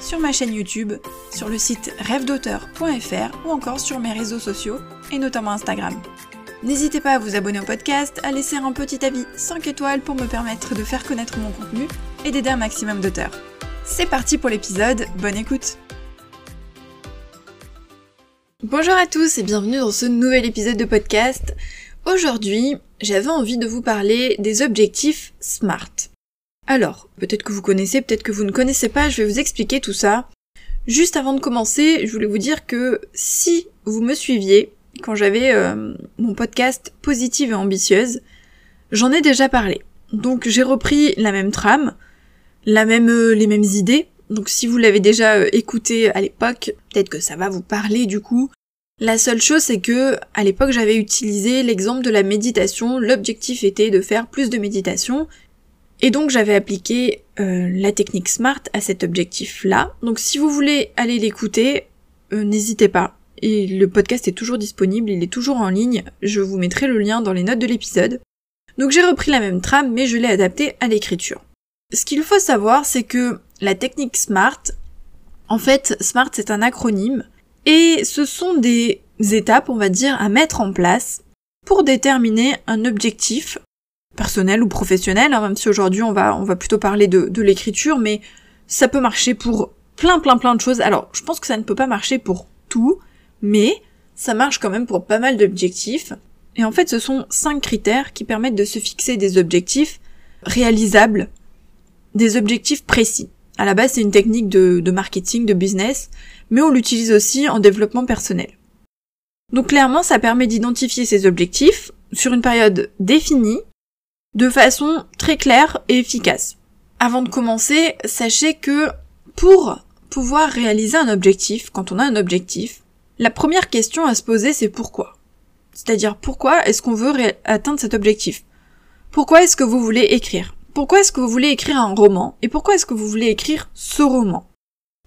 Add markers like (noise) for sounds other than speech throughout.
sur ma chaîne YouTube, sur le site rêvedauteur.fr ou encore sur mes réseaux sociaux et notamment Instagram. N'hésitez pas à vous abonner au podcast, à laisser un petit avis 5 étoiles pour me permettre de faire connaître mon contenu et d'aider un maximum d'auteurs. C'est parti pour l'épisode, bonne écoute Bonjour à tous et bienvenue dans ce nouvel épisode de podcast. Aujourd'hui, j'avais envie de vous parler des objectifs SMART. Alors, peut-être que vous connaissez, peut-être que vous ne connaissez pas, je vais vous expliquer tout ça. Juste avant de commencer, je voulais vous dire que si vous me suiviez, quand j'avais euh, mon podcast Positive et Ambitieuse, j'en ai déjà parlé. Donc j'ai repris la même trame, la même, euh, les mêmes idées. Donc si vous l'avez déjà euh, écouté à l'époque, peut-être que ça va vous parler du coup. La seule chose c'est que à l'époque j'avais utilisé l'exemple de la méditation. L'objectif était de faire plus de méditation et donc j'avais appliqué euh, la technique SMART à cet objectif-là. Donc si vous voulez aller l'écouter, euh, n'hésitez pas. Et le podcast est toujours disponible, il est toujours en ligne. Je vous mettrai le lien dans les notes de l'épisode. Donc j'ai repris la même trame, mais je l'ai adaptée à l'écriture. Ce qu'il faut savoir, c'est que la technique SMART, en fait, SMART c'est un acronyme, et ce sont des étapes, on va dire, à mettre en place pour déterminer un objectif personnel ou professionnel, hein, même si aujourd'hui on va, on va plutôt parler de, de l'écriture, mais ça peut marcher pour plein plein plein de choses. Alors je pense que ça ne peut pas marcher pour tout, mais ça marche quand même pour pas mal d'objectifs. Et en fait ce sont cinq critères qui permettent de se fixer des objectifs réalisables, des objectifs précis. À la base c'est une technique de, de marketing, de business, mais on l'utilise aussi en développement personnel. Donc clairement ça permet d'identifier ces objectifs sur une période définie de façon très claire et efficace. Avant de commencer, sachez que pour pouvoir réaliser un objectif, quand on a un objectif, la première question à se poser c'est pourquoi? C'est-à-dire pourquoi est-ce qu'on veut atteindre cet objectif? Pourquoi est-ce que vous voulez écrire? Pourquoi est-ce que vous voulez écrire un roman? Et pourquoi est-ce que vous voulez écrire ce roman?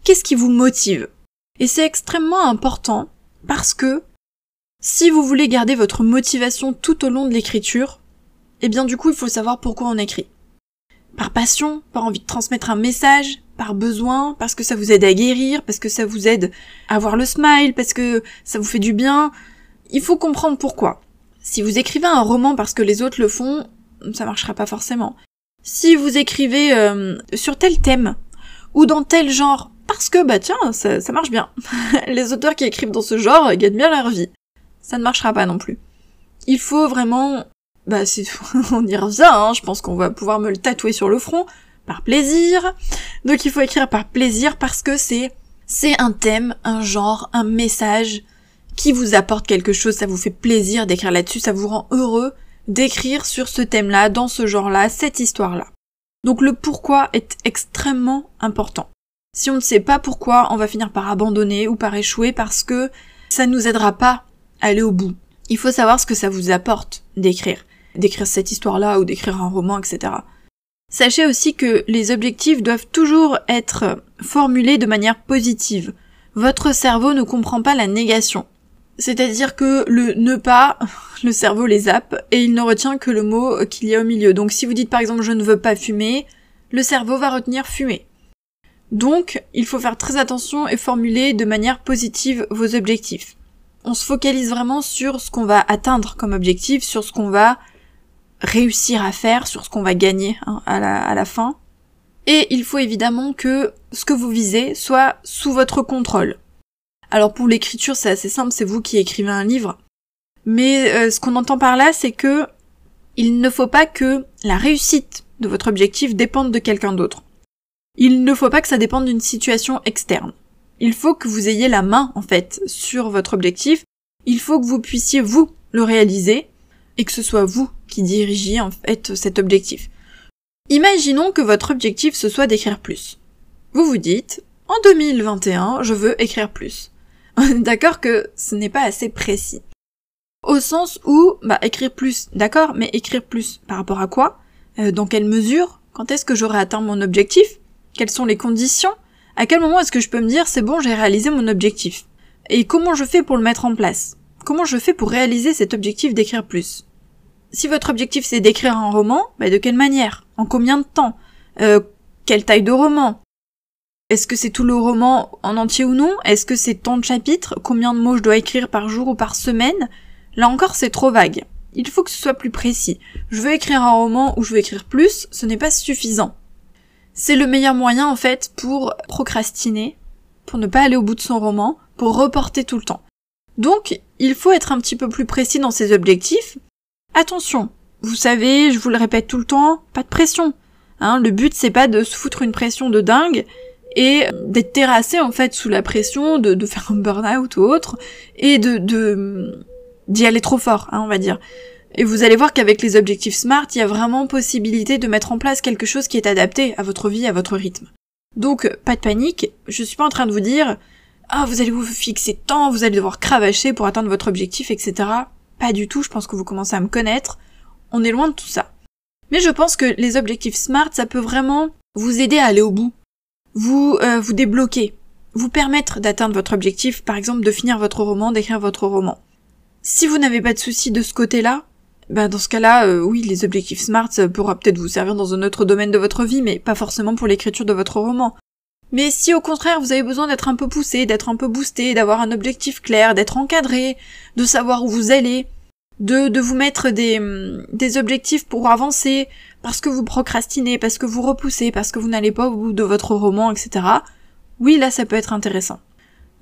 Qu'est-ce qui vous motive? Et c'est extrêmement important parce que si vous voulez garder votre motivation tout au long de l'écriture, eh bien du coup il faut savoir pourquoi on écrit. Par passion, par envie de transmettre un message, par besoin, parce que ça vous aide à guérir, parce que ça vous aide à avoir le smile, parce que ça vous fait du bien. Il faut comprendre pourquoi. Si vous écrivez un roman parce que les autres le font, ça marchera pas forcément. Si vous écrivez euh, sur tel thème, ou dans tel genre, parce que bah tiens, ça, ça marche bien. (laughs) les auteurs qui écrivent dans ce genre gagnent bien leur vie. Ça ne marchera pas non plus. Il faut vraiment bah (laughs) on y revient, hein. je pense qu'on va pouvoir me le tatouer sur le front, par plaisir. Donc il faut écrire par plaisir parce que c'est c'est un thème, un genre, un message qui vous apporte quelque chose, ça vous fait plaisir d'écrire là-dessus, ça vous rend heureux d'écrire sur ce thème-là, dans ce genre-là, cette histoire-là. Donc le pourquoi est extrêmement important. Si on ne sait pas pourquoi, on va finir par abandonner ou par échouer parce que ça ne nous aidera pas à aller au bout. Il faut savoir ce que ça vous apporte d'écrire d'écrire cette histoire-là ou d'écrire un roman, etc. Sachez aussi que les objectifs doivent toujours être formulés de manière positive. Votre cerveau ne comprend pas la négation. C'est-à-dire que le ne pas, (laughs) le cerveau les zappe et il ne retient que le mot qu'il y a au milieu. Donc si vous dites par exemple je ne veux pas fumer, le cerveau va retenir fumer. Donc il faut faire très attention et formuler de manière positive vos objectifs. On se focalise vraiment sur ce qu'on va atteindre comme objectif, sur ce qu'on va réussir à faire, sur ce qu'on va gagner hein, à, la, à la fin. Et il faut évidemment que ce que vous visez soit sous votre contrôle. Alors pour l'écriture c'est assez simple, c'est vous qui écrivez un livre. Mais euh, ce qu'on entend par là c'est que il ne faut pas que la réussite de votre objectif dépende de quelqu'un d'autre. Il ne faut pas que ça dépende d'une situation externe. Il faut que vous ayez la main en fait sur votre objectif. Il faut que vous puissiez vous le réaliser et que ce soit vous qui dirigiez en fait cet objectif. Imaginons que votre objectif ce soit d'écrire plus. Vous vous dites, en 2021, je veux écrire plus. (laughs) D'accord que ce n'est pas assez précis. Au sens où, bah, écrire plus, d'accord, mais écrire plus par rapport à quoi? Euh, Dans quelle mesure? Quand est-ce que j'aurai atteint mon objectif? Quelles sont les conditions? À quel moment est-ce que je peux me dire c'est bon, j'ai réalisé mon objectif? Et comment je fais pour le mettre en place? Comment je fais pour réaliser cet objectif d'écrire plus? Si votre objectif c'est d'écrire un roman, bah, de quelle manière? En combien de temps? Euh, Quelle taille de roman? Est-ce que c'est tout le roman en entier ou non? Est-ce que c'est tant de chapitres? Combien de mots je dois écrire par jour ou par semaine? Là encore, c'est trop vague. Il faut que ce soit plus précis. Je veux écrire un roman ou je veux écrire plus, ce n'est pas suffisant. C'est le meilleur moyen, en fait, pour procrastiner, pour ne pas aller au bout de son roman, pour reporter tout le temps. Donc, il faut être un petit peu plus précis dans ses objectifs. Attention, vous savez, je vous le répète tout le temps, pas de pression. Hein, le but c'est pas de se foutre une pression de dingue et d'être terrassé en fait sous la pression de, faire un burn-out ou autre et de, de d'y aller trop fort, hein, on va dire. Et vous allez voir qu'avec les objectifs SMART, il y a vraiment possibilité de mettre en place quelque chose qui est adapté à votre vie, à votre rythme. Donc, pas de panique, je suis pas en train de vous dire, ah, vous allez vous fixer tant, vous allez devoir cravacher pour atteindre votre objectif, etc. Pas du tout, je pense que vous commencez à me connaître. On est loin de tout ça. Mais je pense que les objectifs SMART, ça peut vraiment vous aider à aller au bout. Vous, euh, vous débloquer. Vous permettre d'atteindre votre objectif, par exemple de finir votre roman, d'écrire votre roman. Si vous n'avez pas de soucis de ce côté-là, bah dans ce cas-là, euh, oui, les objectifs SMART ça pourra peut-être vous servir dans un autre domaine de votre vie, mais pas forcément pour l'écriture de votre roman. Mais si au contraire vous avez besoin d'être un peu poussé, d'être un peu boosté, d'avoir un objectif clair, d'être encadré, de savoir où vous allez, de, de vous mettre des, hum, des objectifs pour avancer, parce que vous procrastinez, parce que vous repoussez, parce que vous n'allez pas au bout de votre roman, etc. Oui, là ça peut être intéressant.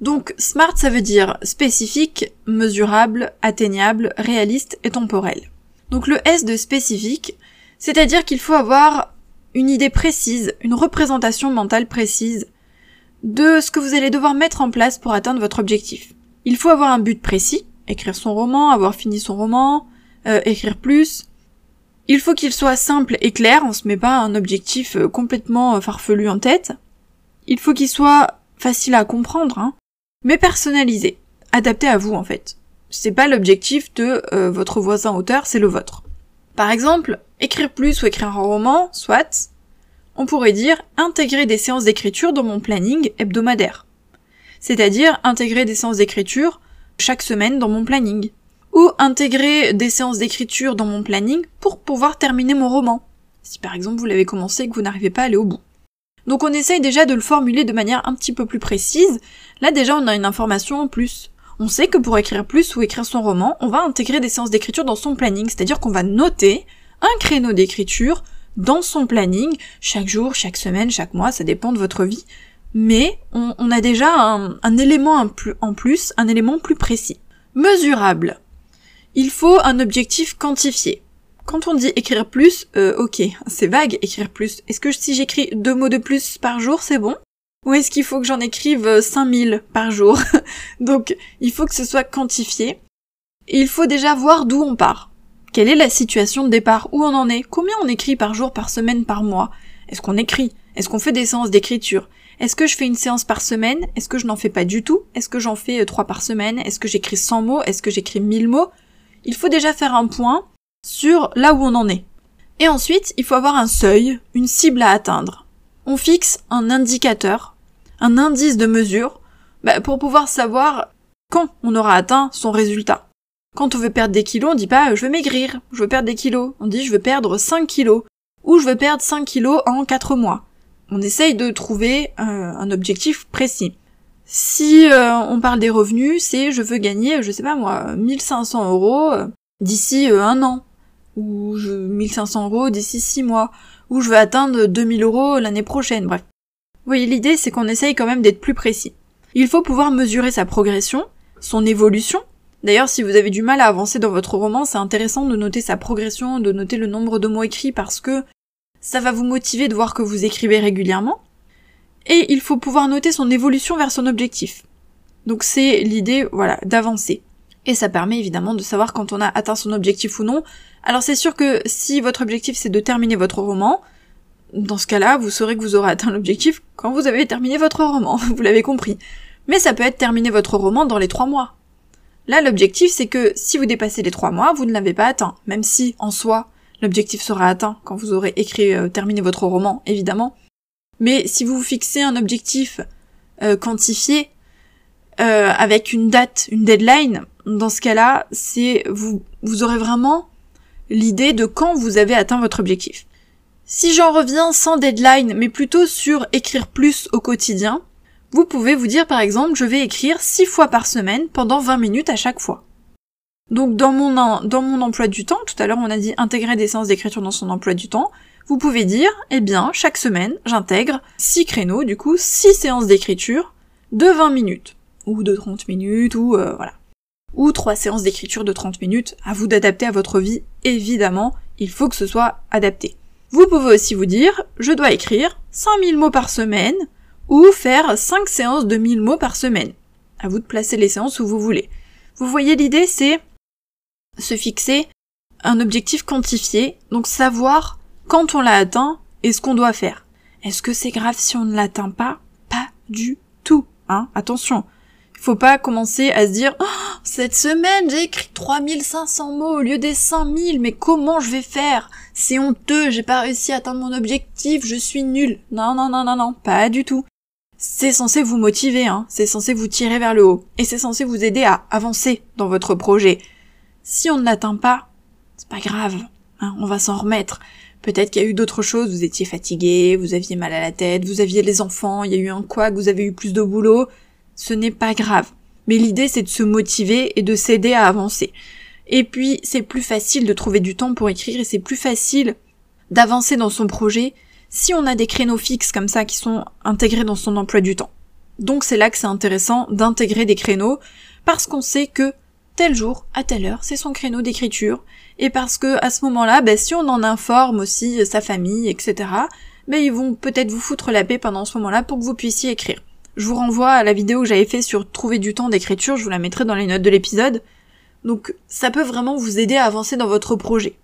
Donc SMART ça veut dire spécifique, mesurable, atteignable, réaliste et temporel. Donc le S de spécifique, c'est-à-dire qu'il faut avoir une idée précise, une représentation mentale précise de ce que vous allez devoir mettre en place pour atteindre votre objectif. Il faut avoir un but précis, écrire son roman, avoir fini son roman, euh, écrire plus. Il faut qu'il soit simple et clair, on se met pas un objectif euh, complètement euh, farfelu en tête. Il faut qu'il soit facile à comprendre, hein mais personnalisé, adapté à vous en fait. C'est pas l'objectif de votre voisin auteur, c'est le vôtre. Par exemple, écrire plus ou écrire un roman, soit, on pourrait dire intégrer des séances d'écriture dans mon planning hebdomadaire. C'est-à-dire intégrer des séances d'écriture chaque semaine dans mon planning. Ou intégrer des séances d'écriture dans mon planning pour pouvoir terminer mon roman. Si par exemple vous l'avez commencé et que vous n'arrivez pas à aller au bout. Donc on essaye déjà de le formuler de manière un petit peu plus précise. Là déjà on a une information en plus. On sait que pour écrire plus ou écrire son roman, on va intégrer des séances d'écriture dans son planning, c'est-à-dire qu'on va noter un créneau d'écriture dans son planning, chaque jour, chaque semaine, chaque mois, ça dépend de votre vie. Mais on, a déjà un, élément en plus, un élément plus précis. Mesurable. Il faut un objectif quantifié. Quand on dit écrire plus, euh, ok, c'est vague, écrire plus. Est-ce que si j'écris deux mots de plus par jour, c'est bon? Ou est-ce qu'il faut que j'en écrive 5000 euh, par jour? (laughs) Donc, il faut que ce soit quantifié. Et il faut déjà voir d'où on part. Quelle est la situation de départ? Où on en est? Combien on écrit par jour, par semaine, par mois? Est-ce qu'on écrit? Est-ce qu'on fait des séances d'écriture? Est-ce que je fais une séance par semaine? Est-ce que je n'en fais pas du tout? Est-ce que j'en fais euh, trois par semaine? Est-ce que j'écris 100 mots? Est-ce que j'écris 1000 mots? Il faut déjà faire un point sur là où on en est. Et ensuite, il faut avoir un seuil, une cible à atteindre. On fixe un indicateur, un indice de mesure, bah, pour pouvoir savoir quand on aura atteint son résultat. Quand on veut perdre des kilos, on dit pas je veux maigrir, je veux perdre des kilos. On dit je veux perdre 5 kilos. Ou je veux perdre 5 kilos en 4 mois. On essaye de trouver euh, un objectif précis. Si euh, on parle des revenus, c'est je veux gagner, je sais pas moi, 1500 euros euh, d'ici un an ou je, 1500 euros d'ici 6 mois, ou je veux atteindre 2000 euros l'année prochaine, bref. Voyez, l'idée c'est qu'on essaye quand même d'être plus précis. Il faut pouvoir mesurer sa progression, son évolution. D'ailleurs, si vous avez du mal à avancer dans votre roman, c'est intéressant de noter sa progression, de noter le nombre de mots écrits parce que ça va vous motiver de voir que vous écrivez régulièrement. Et il faut pouvoir noter son évolution vers son objectif. Donc c'est l'idée, voilà, d'avancer. Et ça permet évidemment de savoir quand on a atteint son objectif ou non. Alors c'est sûr que si votre objectif c'est de terminer votre roman, dans ce cas-là, vous saurez que vous aurez atteint l'objectif quand vous avez terminé votre roman, (laughs) vous l'avez compris. Mais ça peut être terminer votre roman dans les trois mois. Là, l'objectif, c'est que si vous dépassez les trois mois, vous ne l'avez pas atteint. Même si, en soi, l'objectif sera atteint quand vous aurez écrit, euh, terminé votre roman, évidemment. Mais si vous fixez un objectif euh, quantifié, euh, avec une date, une deadline, dans ce cas-là, c'est vous, vous aurez vraiment l'idée de quand vous avez atteint votre objectif. Si j'en reviens sans deadline, mais plutôt sur écrire plus au quotidien, vous pouvez vous dire par exemple, je vais écrire 6 fois par semaine pendant 20 minutes à chaque fois. Donc dans mon, dans mon emploi du temps, tout à l'heure on a dit intégrer des séances d'écriture dans son emploi du temps, vous pouvez dire, eh bien, chaque semaine, j'intègre 6 créneaux, du coup 6 séances d'écriture de 20 minutes, ou de 30 minutes, ou euh, voilà. Ou 3 séances d'écriture de 30 minutes, à vous d'adapter à votre vie, évidemment, il faut que ce soit adapté. Vous pouvez aussi vous dire, je dois écrire 5000 mots par semaine, ou faire 5 séances de 1000 mots par semaine. À vous de placer les séances où vous voulez. Vous voyez l'idée, c'est se fixer un objectif quantifié, donc savoir quand on l'a atteint et ce qu'on doit faire. Est-ce que c'est grave si on ne l'atteint pas? Pas du tout, hein Attention. Faut pas commencer à se dire oh, cette semaine j'ai écrit 3500 mots au lieu des 5000, mais comment je vais faire? C'est honteux, j'ai pas réussi à atteindre mon objectif, je suis nul. Non, non, non, non, non, pas du tout. C'est censé vous motiver, hein, c'est censé vous tirer vers le haut, et c'est censé vous aider à avancer dans votre projet. Si on ne l'atteint pas, c'est pas grave, hein, on va s'en remettre. Peut-être qu'il y a eu d'autres choses, vous étiez fatigué, vous aviez mal à la tête, vous aviez les enfants, il y a eu un quoi, vous avez eu plus de boulot, ce n'est pas grave. Mais l'idée c'est de se motiver et de s'aider à avancer. Et puis c'est plus facile de trouver du temps pour écrire et c'est plus facile d'avancer dans son projet si on a des créneaux fixes comme ça qui sont intégrés dans son emploi du temps. Donc c'est là que c'est intéressant d'intégrer des créneaux parce qu'on sait que tel jour, à telle heure, c'est son créneau d'écriture et parce que à ce moment-là, ben, si on en informe aussi sa famille, etc., ben, ils vont peut-être vous foutre la paix pendant ce moment-là pour que vous puissiez écrire. Je vous renvoie à la vidéo que j'avais fait sur trouver du temps d'écriture, je vous la mettrai dans les notes de l'épisode. Donc ça peut vraiment vous aider à avancer dans votre projet.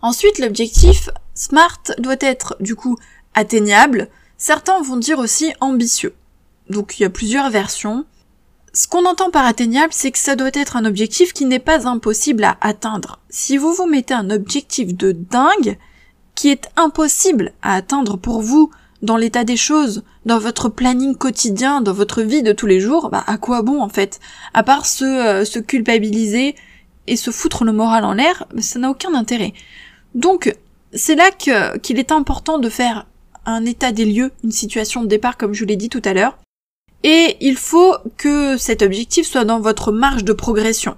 Ensuite, l'objectif SMART doit être du coup atteignable. Certains vont dire aussi ambitieux. Donc il y a plusieurs versions. Ce qu'on entend par atteignable, c'est que ça doit être un objectif qui n'est pas impossible à atteindre. Si vous vous mettez un objectif de dingue, qui est impossible à atteindre pour vous dans l'état des choses, dans votre planning quotidien, dans votre vie de tous les jours, bah à quoi bon en fait? À part se, euh, se culpabiliser et se foutre le moral en l'air, ça n'a aucun intérêt. Donc, c'est là qu'il est important de faire un état des lieux, une situation de départ comme je l'ai dit tout à l'heure. Et il faut que cet objectif soit dans votre marge de progression.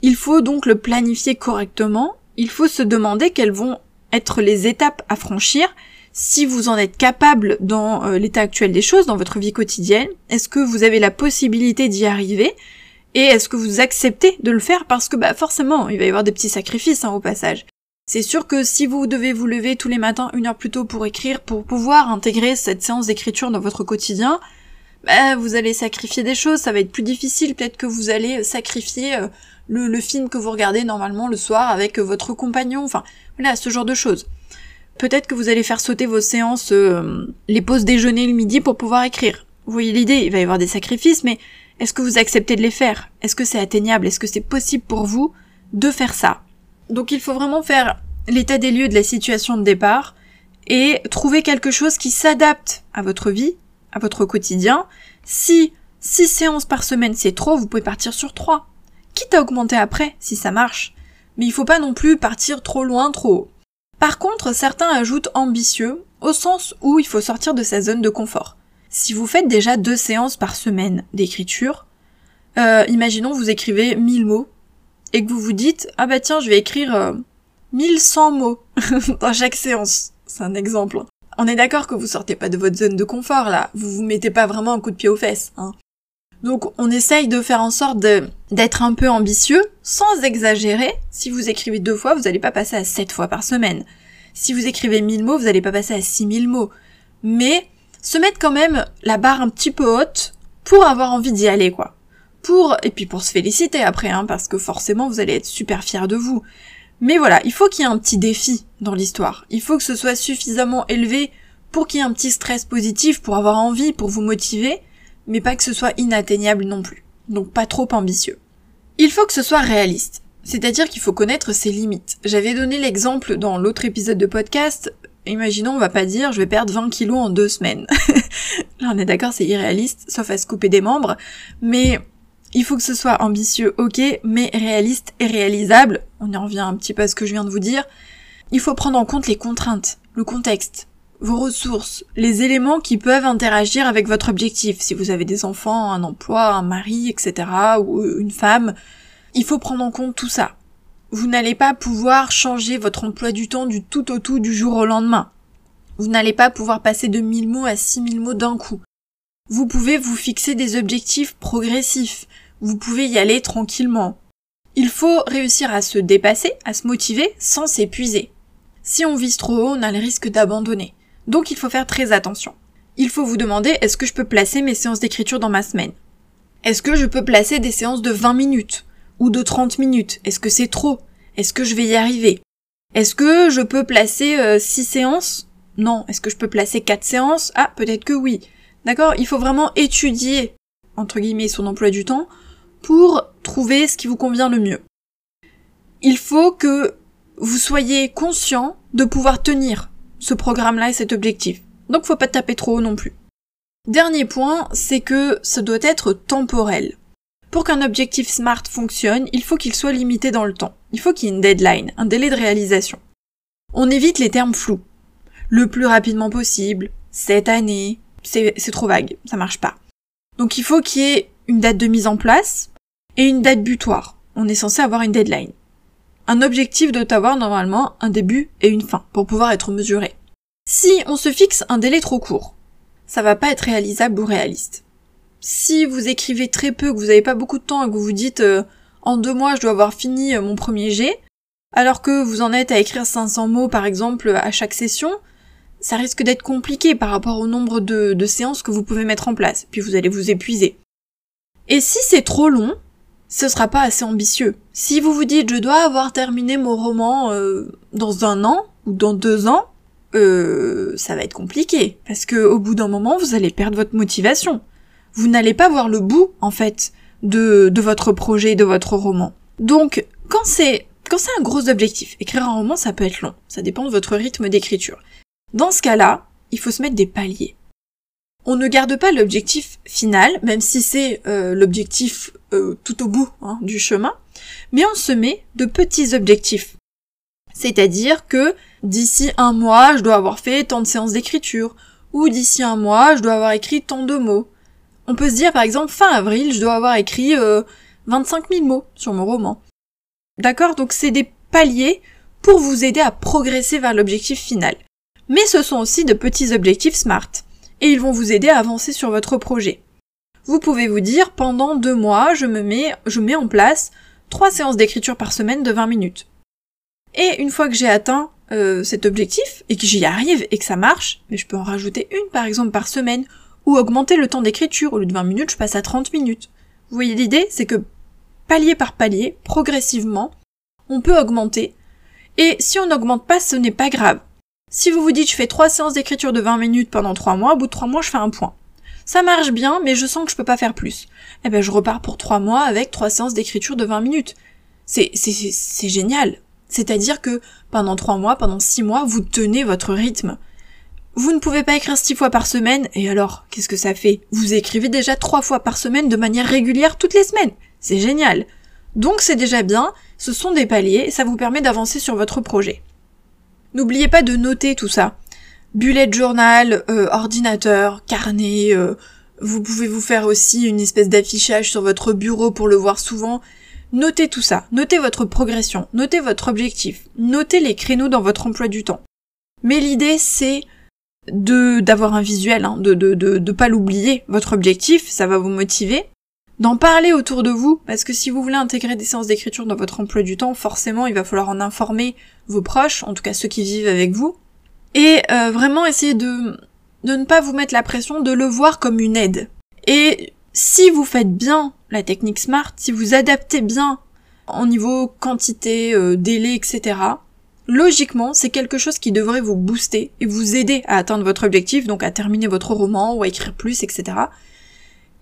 Il faut donc le planifier correctement, il faut se demander quelles vont être les étapes à franchir, si vous en êtes capable dans euh, l'état actuel des choses, dans votre vie quotidienne, est-ce que vous avez la possibilité d'y arriver, et est-ce que vous acceptez de le faire parce que bah forcément il va y avoir des petits sacrifices hein, au passage. C'est sûr que si vous devez vous lever tous les matins une heure plus tôt pour écrire, pour pouvoir intégrer cette séance d'écriture dans votre quotidien, bah, vous allez sacrifier des choses, ça va être plus difficile, peut-être que vous allez sacrifier euh, le, film que vous regardez normalement le soir avec euh, votre compagnon, enfin voilà, ce genre de choses. Peut-être que vous allez faire sauter vos séances, euh, les pauses déjeuner le midi pour pouvoir écrire. Vous voyez l'idée, il va y avoir des sacrifices, mais est-ce que vous acceptez de les faire? Est-ce que c'est atteignable? Est-ce que c'est possible pour vous de faire ça? Donc il faut vraiment faire l'état des lieux de la situation de départ et trouver quelque chose qui s'adapte à votre vie, à votre quotidien. Si 6 séances par semaine c'est trop, vous pouvez partir sur 3. Quitte à augmenter après, si ça marche. Mais il faut pas non plus partir trop loin, trop haut. Par contre, certains ajoutent ambitieux, au sens où il faut sortir de sa zone de confort. Si vous faites déjà deux séances par semaine d'écriture, euh, imaginons vous écrivez 1000 mots et que vous vous dites ah bah tiens je vais écrire euh, 1100 mots (laughs) dans chaque séance. C'est un exemple. On est d'accord que vous sortez pas de votre zone de confort là, vous vous mettez pas vraiment un coup de pied aux fesses. Hein. Donc on essaye de faire en sorte d'être un peu ambitieux, sans exagérer. Si vous écrivez deux fois, vous n'allez pas passer à sept fois par semaine. Si vous écrivez 1000 mots, vous n'allez pas passer à 6000 mots. Mais se mettre quand même la barre un petit peu haute pour avoir envie d'y aller, quoi pour et puis pour se féliciter après, hein, parce que forcément vous allez être super fier de vous. Mais voilà, il faut qu'il y ait un petit défi dans l'histoire. Il faut que ce soit suffisamment élevé pour qu'il y ait un petit stress positif, pour avoir envie, pour vous motiver, mais pas que ce soit inatteignable non plus. Donc pas trop ambitieux. Il faut que ce soit réaliste. C'est-à-dire qu'il faut connaître ses limites. J'avais donné l'exemple dans l'autre épisode de podcast. Imaginons, on va pas dire je vais perdre 20 kilos en deux semaines. (laughs) Là, on est d'accord, c'est irréaliste, sauf à se couper des membres. Mais il faut que ce soit ambitieux, ok, mais réaliste et réalisable. On y revient un petit peu à ce que je viens de vous dire. Il faut prendre en compte les contraintes, le contexte, vos ressources, les éléments qui peuvent interagir avec votre objectif. Si vous avez des enfants, un emploi, un mari, etc., ou une femme, il faut prendre en compte tout ça. Vous n'allez pas pouvoir changer votre emploi du temps du tout au tout du jour au lendemain. Vous n'allez pas pouvoir passer de 1000 mots à 6000 mots d'un coup. Vous pouvez vous fixer des objectifs progressifs. Vous pouvez y aller tranquillement. Il faut réussir à se dépasser, à se motiver sans s'épuiser. Si on vise trop haut, on a le risque d'abandonner. Donc il faut faire très attention. Il faut vous demander est-ce que je peux placer mes séances d'écriture dans ma semaine? Est-ce que je peux placer des séances de 20 minutes? Ou de 30 minutes? Est-ce que c'est trop? Est-ce que je vais y arriver? Est-ce que je peux placer 6 euh, séances? Non. Est-ce que je peux placer 4 séances? Ah, peut-être que oui. D'accord? Il faut vraiment étudier, entre guillemets, son emploi du temps pour trouver ce qui vous convient le mieux. Il faut que vous soyez conscient de pouvoir tenir ce programme-là et cet objectif. Donc faut pas taper trop haut non plus. Dernier point, c'est que ça doit être temporel. Pour qu'un objectif SMART fonctionne, il faut qu'il soit limité dans le temps. Il faut qu'il y ait une deadline, un délai de réalisation. On évite les termes flous. Le plus rapidement possible, cette année, c'est trop vague, ça marche pas. Donc il faut qu'il y ait une date de mise en place et une date butoir. On est censé avoir une deadline. Un objectif doit avoir normalement un début et une fin pour pouvoir être mesuré. Si on se fixe un délai trop court, ça va pas être réalisable ou réaliste si vous écrivez très peu, que vous n'avez pas beaucoup de temps et que vous vous dites euh, en deux mois je dois avoir fini euh, mon premier jet, alors que vous en êtes à écrire 500 mots par exemple à chaque session, ça risque d'être compliqué par rapport au nombre de, de, séances que vous pouvez mettre en place, puis vous allez vous épuiser. Et si c'est trop long, ce sera pas assez ambitieux. Si vous vous dites je dois avoir terminé mon roman euh, dans un an ou dans deux ans, euh, ça va être compliqué parce que au bout d'un moment vous allez perdre votre motivation vous n'allez pas voir le bout, en fait, de, de votre projet, de votre roman. Donc, quand c'est, quand c'est un gros objectif, écrire un roman, ça peut être long. Ça dépend de votre rythme d'écriture. Dans ce cas-là, il faut se mettre des paliers. On ne garde pas l'objectif final, même si c'est euh, l'objectif euh, tout au bout hein, du chemin, mais on se met de petits objectifs. C'est-à-dire que d'ici un mois, je dois avoir fait tant de séances d'écriture, ou d'ici un mois, je dois avoir écrit tant de mots, on peut se dire par exemple fin avril, je dois avoir écrit 25 euh, 000 mots sur mon roman. D'accord? Donc c'est des paliers pour vous aider à progresser vers l'objectif final. Mais ce sont aussi de petits objectifs SMART, et ils vont vous aider à avancer sur votre projet. Vous pouvez vous dire pendant deux mois, je me mets, je mets en place trois séances d'écriture par semaine de 20 minutes. Et une fois que j'ai atteint euh, cet objectif et que j'y arrive et que ça marche, mais je peux en rajouter une par exemple par semaine ou augmenter le temps d'écriture, au lieu de 20 minutes, je passe à 30 minutes. Vous voyez l'idée, c'est que palier par palier, progressivement, on peut augmenter. Et si on n'augmente pas, ce n'est pas grave. Si vous vous dites je fais 3 séances d'écriture de 20 minutes pendant 3 mois, au bout de 3 mois je fais un point. Ça marche bien, mais je sens que je peux pas faire plus. Eh ben je repars pour 3 mois avec 3 séances d'écriture de 20 minutes. C'est, c'est, génial. C'est-à-dire que pendant 3 mois, pendant 6 mois, vous tenez votre rythme. Vous ne pouvez pas écrire six fois par semaine, et alors, qu'est-ce que ça fait? Vous écrivez déjà trois fois par semaine de manière régulière toutes les semaines. C'est génial. Donc c'est déjà bien, ce sont des paliers, ça vous permet d'avancer sur votre projet. N'oubliez pas de noter tout ça. Bullet journal, euh, ordinateur, carnet, euh, vous pouvez vous faire aussi une espèce d'affichage sur votre bureau pour le voir souvent. Notez tout ça, notez votre progression, notez votre objectif, notez les créneaux dans votre emploi du temps. Mais l'idée c'est de d'avoir un visuel, hein, de, de, de, de pas l'oublier, votre objectif, ça va vous motiver, d'en parler autour de vous, parce que si vous voulez intégrer des séances d'écriture dans votre emploi du temps, forcément il va falloir en informer vos proches, en tout cas ceux qui vivent avec vous, et euh, vraiment essayer de, de ne pas vous mettre la pression, de le voir comme une aide. Et si vous faites bien la technique SMART, si vous adaptez bien en niveau quantité, euh, délai, etc., logiquement, c'est quelque chose qui devrait vous booster et vous aider à atteindre votre objectif, donc à terminer votre roman ou à écrire plus, etc.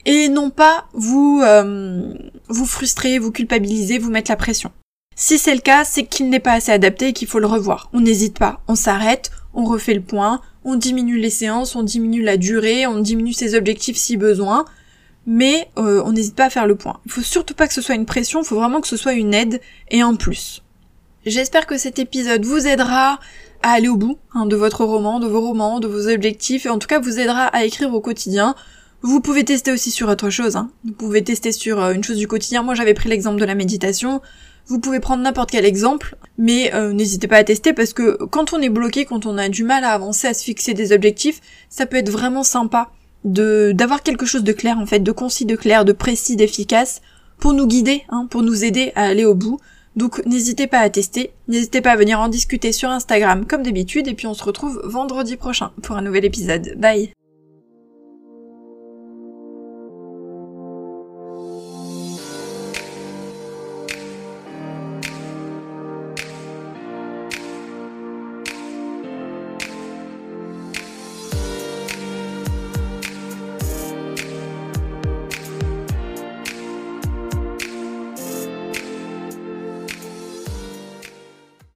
et non pas vous euh, vous frustrer, vous culpabiliser, vous mettre la pression. Si c'est le cas, c'est qu'il n'est pas assez adapté et qu'il faut le revoir. On n'hésite pas, on s'arrête, on refait le point, on diminue les séances, on diminue la durée, on diminue ses objectifs si besoin, mais euh, on n'hésite pas à faire le point. Il faut surtout pas que ce soit une pression, il faut vraiment que ce soit une aide et un plus. J'espère que cet épisode vous aidera à aller au bout hein, de votre roman, de vos romans, de vos objectifs, et en tout cas vous aidera à écrire au quotidien. Vous pouvez tester aussi sur autre chose. Hein. Vous pouvez tester sur euh, une chose du quotidien. Moi j'avais pris l'exemple de la méditation. Vous pouvez prendre n'importe quel exemple, mais euh, n'hésitez pas à tester parce que quand on est bloqué, quand on a du mal à avancer, à se fixer des objectifs, ça peut être vraiment sympa de d'avoir quelque chose de clair en fait, de concis, de clair, de précis, d'efficace pour nous guider, hein, pour nous aider à aller au bout. Donc n'hésitez pas à tester, n'hésitez pas à venir en discuter sur Instagram comme d'habitude et puis on se retrouve vendredi prochain pour un nouvel épisode. Bye